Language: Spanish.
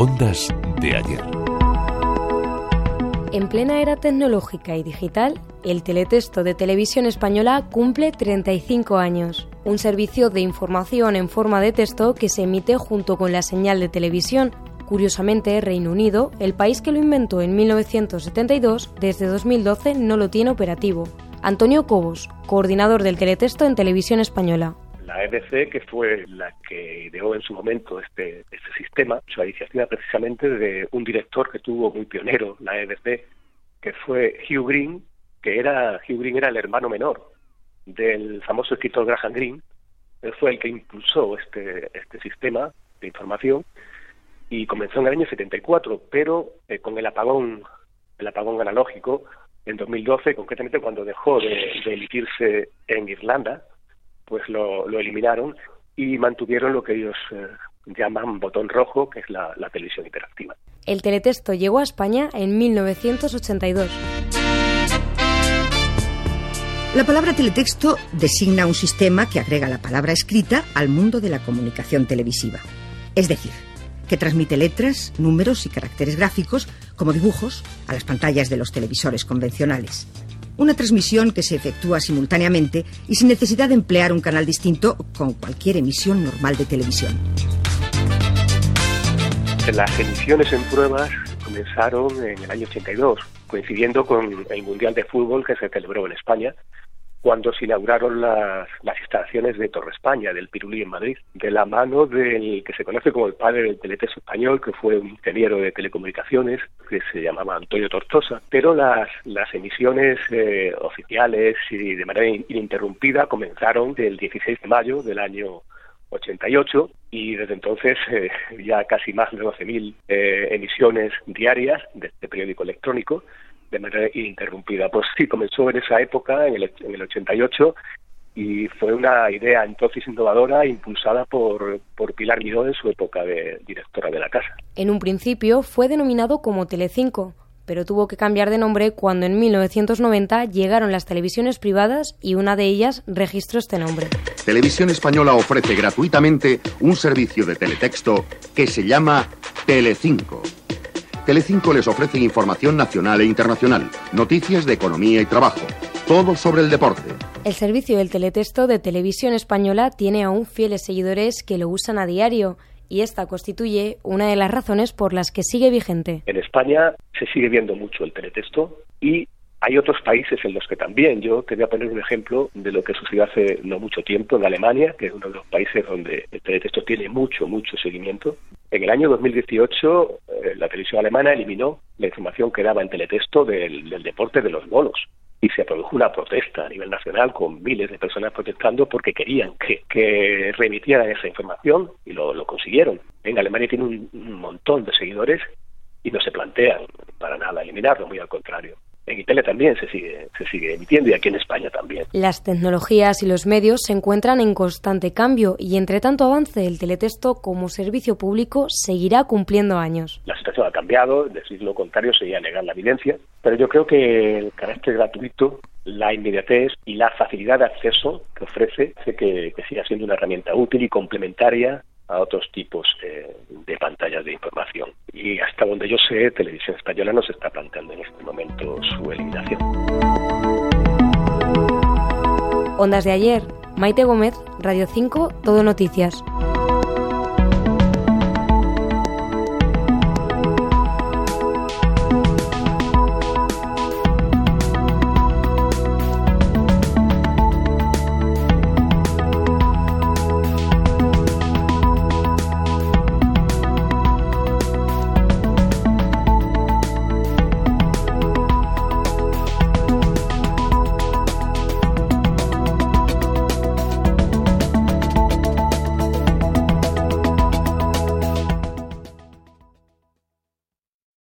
Ondas de ayer. En plena era tecnológica y digital, el teletexto de televisión española cumple 35 años, un servicio de información en forma de texto que se emite junto con la señal de televisión. Curiosamente, Reino Unido, el país que lo inventó en 1972, desde 2012 no lo tiene operativo. Antonio Cobos, coordinador del teletexto en televisión española la EBC, que fue la que ideó en su momento este, este sistema, su iniciativa precisamente de un director que tuvo muy pionero la EBC, que fue Hugh Green, que era Hugh Green era el hermano menor del famoso escritor Graham Greene. Él fue el que impulsó este, este sistema de información y comenzó en el año 74, pero eh, con el apagón, el apagón analógico en 2012, concretamente cuando dejó de emitirse en Irlanda, pues lo, eliminaron y mantuvieron lo que ellos eh, llaman botón rojo, que es la, la televisión interactiva. El teletexto llegó a España en 1982. La palabra teletexto designa un sistema que agrega la palabra escrita al mundo de la comunicación televisiva. Es decir, que transmite letras, números y caracteres gráficos, como dibujos, a las pantallas de los televisores convencionales. Una transmisión que se efectúa simultáneamente y sin necesidad de emplear un canal distinto con cualquier emisión normal de televisión. Las emisiones en pruebas comenzaron en el año 82, coincidiendo con el Mundial de Fútbol que se celebró en España cuando se inauguraron las, las instalaciones de Torre España, del Pirulí en Madrid, de la mano del que se conoce como el padre del teletexto español, que fue un ingeniero de telecomunicaciones, que se llamaba Antonio Tortosa, pero las, las emisiones eh, oficiales y de manera ininterrumpida comenzaron del 16 de mayo del año 88 y desde entonces eh, ya casi más de 12.000 eh, emisiones diarias de este periódico electrónico de manera ininterrumpida. Pues sí, comenzó en esa época, en el, en el 88, y fue una idea entonces innovadora impulsada por, por Pilar Miró en su época de directora de la casa. En un principio fue denominado como Telecinco, pero tuvo que cambiar de nombre cuando en 1990 llegaron las televisiones privadas y una de ellas registró este nombre. Televisión Española ofrece gratuitamente un servicio de teletexto que se llama Telecinco. Telecinco les ofrece información nacional e internacional, noticias de economía y trabajo, todo sobre el deporte. El servicio del teletexto de Televisión Española tiene aún fieles seguidores que lo usan a diario y esta constituye una de las razones por las que sigue vigente. En España se sigue viendo mucho el teletexto y hay otros países en los que también. Yo te voy a poner un ejemplo de lo que sucedió hace no mucho tiempo en Alemania, que es uno de los países donde el teletexto tiene mucho, mucho seguimiento. En el año 2018, eh, la televisión alemana eliminó la información que daba en teletexto del, deporte de los bolos. Y se produjo una protesta a nivel nacional con miles de personas protestando porque querían que, que remitieran esa información y lo, lo consiguieron. En Alemania tiene un montón de seguidores y no se plantean para nada eliminarlo, muy al contrario en Italia también se sigue, se sigue emitiendo y aquí en España también. Las tecnologías y los medios se encuentran en constante cambio y entre tanto avance el teletexto como servicio público seguirá cumpliendo años. La situación ha cambiado, decir lo contrario sería negar la evidencia, pero yo creo que el carácter gratuito la inmediatez y la facilidad de acceso que ofrece hace que, que siga siendo una herramienta útil y complementaria a otros tipos de, pantallas de información. Y hasta donde yo sé, Televisión Española no se está planteando en este momento su eliminación. Ondas de ayer, Maite Gómez, Radio 5, Todo Noticias.